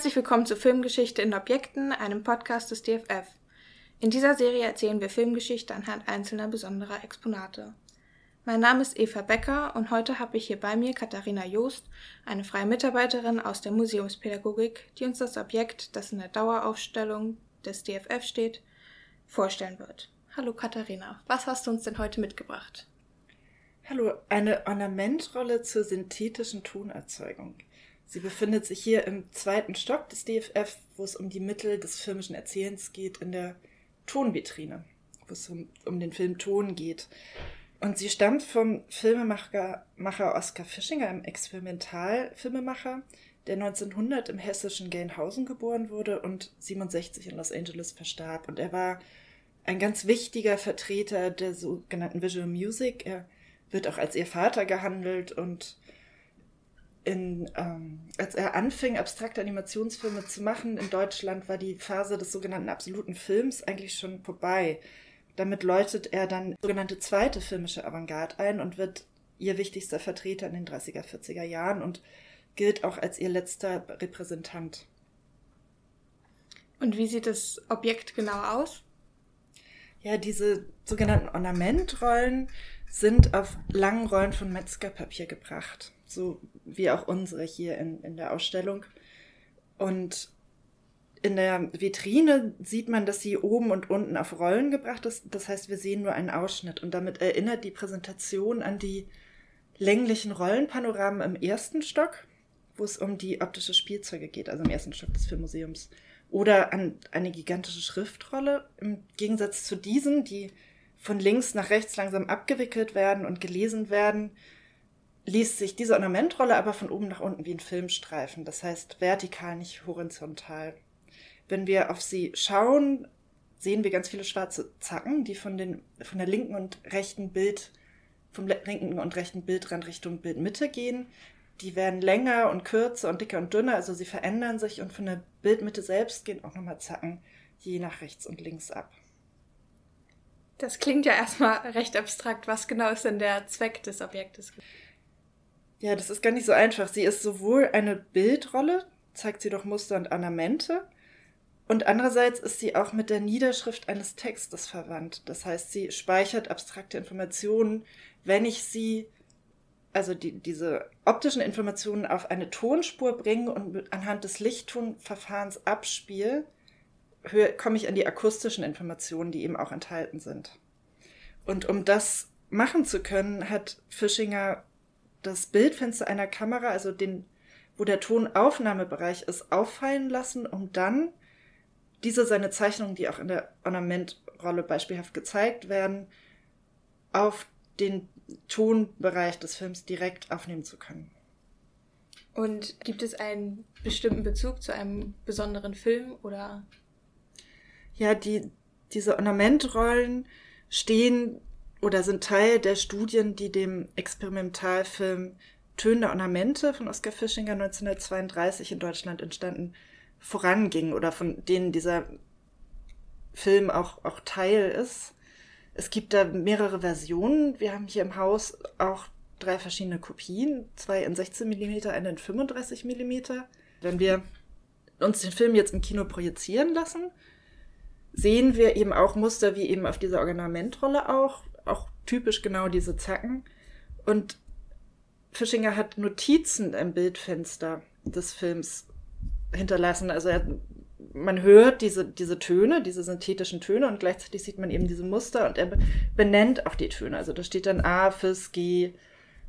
Herzlich willkommen zu Filmgeschichte in Objekten, einem Podcast des DFF. In dieser Serie erzählen wir Filmgeschichte anhand einzelner besonderer Exponate. Mein Name ist Eva Becker und heute habe ich hier bei mir Katharina Joost, eine freie Mitarbeiterin aus der Museumspädagogik, die uns das Objekt, das in der Daueraufstellung des DFF steht, vorstellen wird. Hallo Katharina, was hast du uns denn heute mitgebracht? Hallo, eine Ornamentrolle zur synthetischen Tonerzeugung. Sie befindet sich hier im zweiten Stock des DFF, wo es um die Mittel des filmischen Erzählens geht, in der Tonvitrine, wo es um, um den Film Ton geht. Und sie stammt vom Filmemacher Macher Oskar Fischinger, einem Experimentalfilmemacher, der 1900 im hessischen Gelnhausen geboren wurde und 67 in Los Angeles verstarb. Und er war ein ganz wichtiger Vertreter der sogenannten Visual Music. Er wird auch als ihr Vater gehandelt und in, ähm, als er anfing, abstrakte Animationsfilme zu machen in Deutschland, war die Phase des sogenannten absoluten Films eigentlich schon vorbei. Damit läutet er dann sogenannte zweite filmische Avantgarde ein und wird ihr wichtigster Vertreter in den 30er, 40er Jahren und gilt auch als ihr letzter Repräsentant. Und wie sieht das Objekt genau aus? Ja, diese sogenannten Ornamentrollen sind auf langen Rollen von Metzgerpapier gebracht so wie auch unsere hier in, in der Ausstellung. Und in der Vitrine sieht man, dass sie oben und unten auf Rollen gebracht ist. Das heißt, wir sehen nur einen Ausschnitt. Und damit erinnert die Präsentation an die länglichen Rollenpanoramen im ersten Stock, wo es um die optische Spielzeuge geht, also im ersten Stock des Filmmuseums. Oder an eine gigantische Schriftrolle, im Gegensatz zu diesen, die von links nach rechts langsam abgewickelt werden und gelesen werden, liest sich diese Ornamentrolle aber von oben nach unten wie ein Filmstreifen, das heißt vertikal, nicht horizontal. Wenn wir auf sie schauen, sehen wir ganz viele schwarze Zacken, die von, den, von der linken und rechten Bild, vom linken und rechten Bildrand Richtung Bildmitte gehen. Die werden länger und kürzer und dicker und dünner, also sie verändern sich und von der Bildmitte selbst gehen auch nochmal Zacken je nach rechts und links ab. Das klingt ja erstmal recht abstrakt. Was genau ist denn der Zweck des Objektes? Ja, das ist gar nicht so einfach. Sie ist sowohl eine Bildrolle, zeigt sie doch Muster und Ornamente, und andererseits ist sie auch mit der Niederschrift eines Textes verwandt. Das heißt, sie speichert abstrakte Informationen, wenn ich sie, also die, diese optischen Informationen auf eine Tonspur bringe und anhand des Lichttonverfahrens abspiele, komme ich an die akustischen Informationen, die eben auch enthalten sind. Und um das machen zu können, hat Fischinger das Bildfenster einer Kamera, also den, wo der Tonaufnahmebereich ist, auffallen lassen, um dann diese seine Zeichnungen, die auch in der Ornamentrolle beispielhaft gezeigt werden, auf den Tonbereich des Films direkt aufnehmen zu können. Und gibt es einen bestimmten Bezug zu einem besonderen Film oder? Ja, die, diese Ornamentrollen stehen oder sind Teil der Studien, die dem Experimentalfilm Töne Ornamente von Oskar Fischinger 1932 in Deutschland entstanden vorangingen oder von denen dieser Film auch, auch Teil ist. Es gibt da mehrere Versionen. Wir haben hier im Haus auch drei verschiedene Kopien, zwei in 16 mm, eine in 35 mm. Wenn wir uns den Film jetzt im Kino projizieren lassen, sehen wir eben auch Muster wie eben auf dieser Ornamentrolle auch, auch typisch genau diese Zacken. Und Fischinger hat Notizen im Bildfenster des Films hinterlassen. Also er, man hört diese, diese Töne, diese synthetischen Töne und gleichzeitig sieht man eben diese Muster und er benennt auch die Töne. Also da steht dann A, Fis, G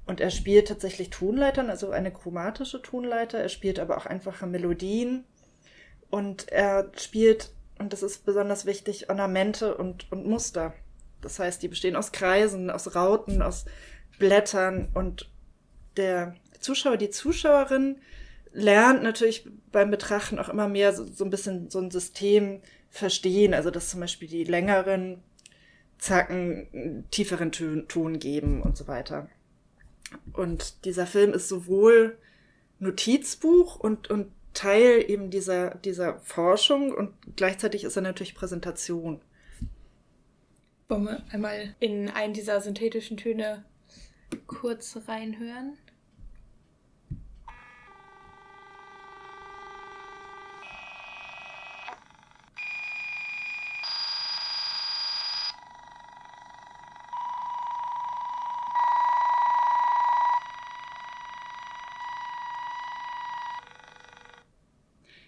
und er spielt tatsächlich Tonleitern, also eine chromatische Tonleiter. Er spielt aber auch einfache Melodien und er spielt, und das ist besonders wichtig, Ornamente und, und Muster. Das heißt, die bestehen aus Kreisen, aus Rauten, aus Blättern und der Zuschauer, die Zuschauerin lernt natürlich beim Betrachten auch immer mehr so, so ein bisschen so ein System verstehen. Also, dass zum Beispiel die längeren Zacken tieferen Ton, geben und so weiter. Und dieser Film ist sowohl Notizbuch und, und Teil eben dieser, dieser Forschung und gleichzeitig ist er natürlich Präsentation. Wollen wir einmal in einen dieser synthetischen Töne kurz reinhören?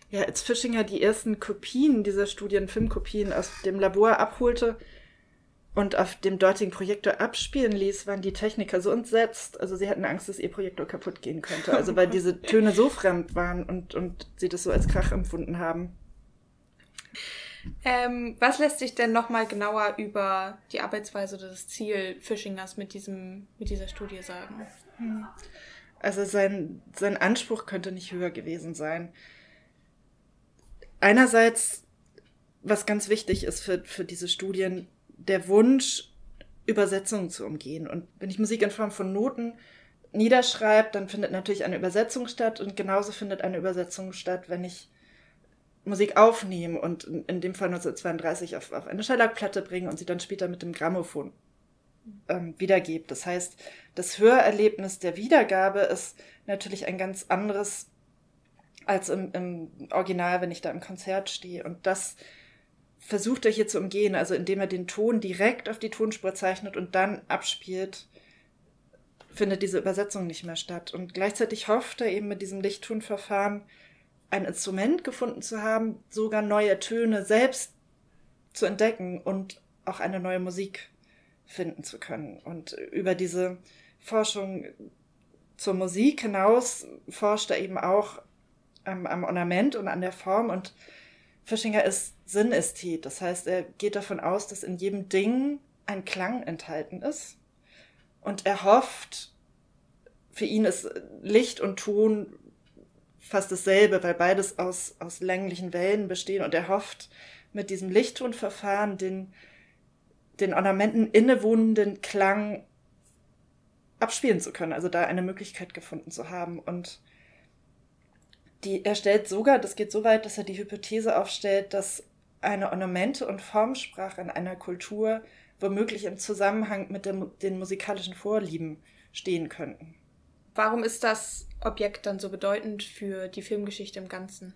ja, als Fischinger die ersten Kopien dieser Studien, Filmkopien aus dem Labor abholte, und auf dem dortigen Projektor abspielen ließ, waren die Techniker so entsetzt. Also sie hatten Angst, dass ihr Projektor kaputt gehen könnte. Also weil diese Töne so fremd waren und, und sie das so als Krach empfunden haben. Ähm, was lässt sich denn nochmal genauer über die Arbeitsweise oder das Ziel Fischingers mit, diesem, mit dieser Studie sagen? Also sein, sein Anspruch könnte nicht höher gewesen sein. Einerseits, was ganz wichtig ist für, für diese Studien, der Wunsch, Übersetzungen zu umgehen. Und wenn ich Musik in Form von Noten niederschreibe, dann findet natürlich eine Übersetzung statt und genauso findet eine Übersetzung statt, wenn ich Musik aufnehme und in, dem Fall 1932 auf, auf eine Schellackplatte bringe und sie dann später mit dem Grammophon ähm, wiedergebe. Das heißt, das Hörerlebnis der Wiedergabe ist natürlich ein ganz anderes als im, im Original, wenn ich da im Konzert stehe. Und das versucht er hier zu umgehen, also indem er den Ton direkt auf die Tonspur zeichnet und dann abspielt, findet diese Übersetzung nicht mehr statt. Und gleichzeitig hofft er eben mit diesem Lichttonverfahren ein Instrument gefunden zu haben, sogar neue Töne selbst zu entdecken und auch eine neue Musik finden zu können. Und über diese Forschung zur Musik hinaus forscht er eben auch am, am Ornament und an der Form und Fischinger ist Synästhet. Das heißt, er geht davon aus, dass in jedem Ding ein Klang enthalten ist. Und er hofft, für ihn ist Licht und Ton fast dasselbe, weil beides aus, aus länglichen Wellen bestehen. Und er hofft, mit diesem Lichttonverfahren den, den Ornamenten innewohnenden Klang abspielen zu können, also da eine Möglichkeit gefunden zu haben. Und die, er stellt sogar, das geht so weit, dass er die Hypothese aufstellt, dass eine Ornamente- und Formsprache in einer Kultur womöglich im Zusammenhang mit der, den musikalischen Vorlieben stehen könnten. Warum ist das Objekt dann so bedeutend für die Filmgeschichte im Ganzen?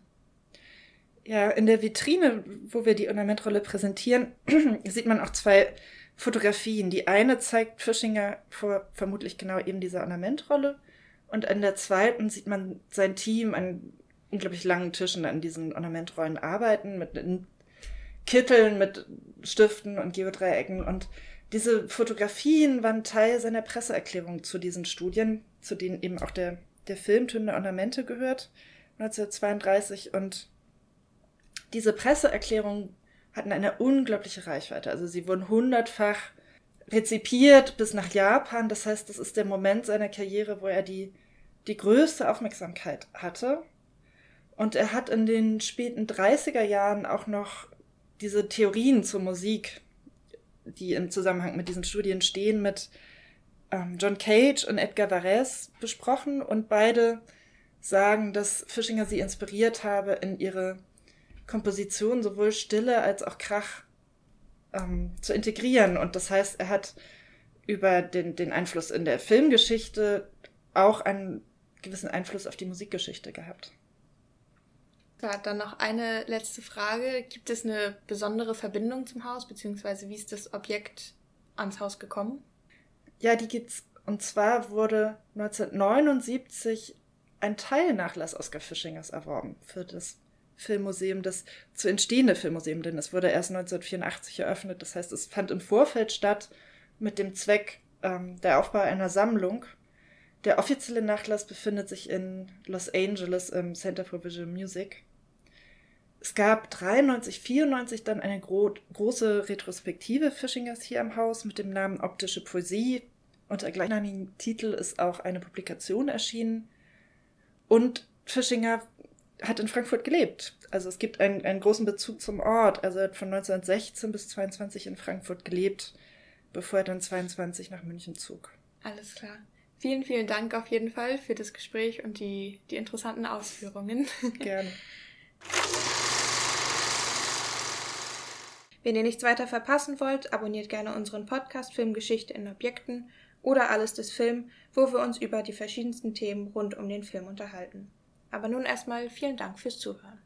Ja, in der Vitrine, wo wir die Ornamentrolle präsentieren, sieht man auch zwei Fotografien. Die eine zeigt Fischinger vor vermutlich genau eben dieser Ornamentrolle und in der zweiten sieht man sein Team an unglaublich langen Tischen an diesen Ornamentrollen arbeiten, mit Kitteln, mit Stiften und Geodreiecken. Und diese Fotografien waren Teil seiner Presseerklärung zu diesen Studien, zu denen eben auch der, der Film Töne Ornamente gehört, 1932. Und diese Presseerklärungen hatten eine unglaubliche Reichweite. Also sie wurden hundertfach rezipiert bis nach Japan. Das heißt, das ist der Moment seiner Karriere, wo er die, die größte Aufmerksamkeit hatte. Und er hat in den späten 30er Jahren auch noch diese Theorien zur Musik, die im Zusammenhang mit diesen Studien stehen, mit ähm, John Cage und Edgar Varese besprochen und beide sagen, dass Fischinger sie inspiriert habe, in ihre Komposition sowohl Stille als auch Krach ähm, zu integrieren. Und das heißt, er hat über den, den Einfluss in der Filmgeschichte auch einen gewissen Einfluss auf die Musikgeschichte gehabt. Ja, dann noch eine letzte Frage. Gibt es eine besondere Verbindung zum Haus, beziehungsweise wie ist das Objekt ans Haus gekommen? Ja, die gibt's. Und zwar wurde 1979 ein Teilnachlass Oskar Fischingers erworben für das Filmmuseum, das zu entstehende Filmmuseum, denn es wurde erst 1984 eröffnet. Das heißt, es fand im Vorfeld statt mit dem Zweck ähm, der Aufbau einer Sammlung. Der offizielle Nachlass befindet sich in Los Angeles im Center for Visual Music. Es gab 93, 94 dann eine gro große Retrospektive Fischingers hier im Haus mit dem Namen Optische Poesie. Unter gleichnamigen Titel ist auch eine Publikation erschienen. Und Fischinger hat in Frankfurt gelebt. Also es gibt einen, einen großen Bezug zum Ort. Also er hat von 1916 bis 22 in Frankfurt gelebt, bevor er dann 22 nach München zog. Alles klar. Vielen, vielen Dank auf jeden Fall für das Gespräch und die, die interessanten Ausführungen. Gerne. Wenn ihr nichts weiter verpassen wollt, abonniert gerne unseren Podcast Filmgeschichte in Objekten oder Alles des Film, wo wir uns über die verschiedensten Themen rund um den Film unterhalten. Aber nun erstmal vielen Dank fürs Zuhören.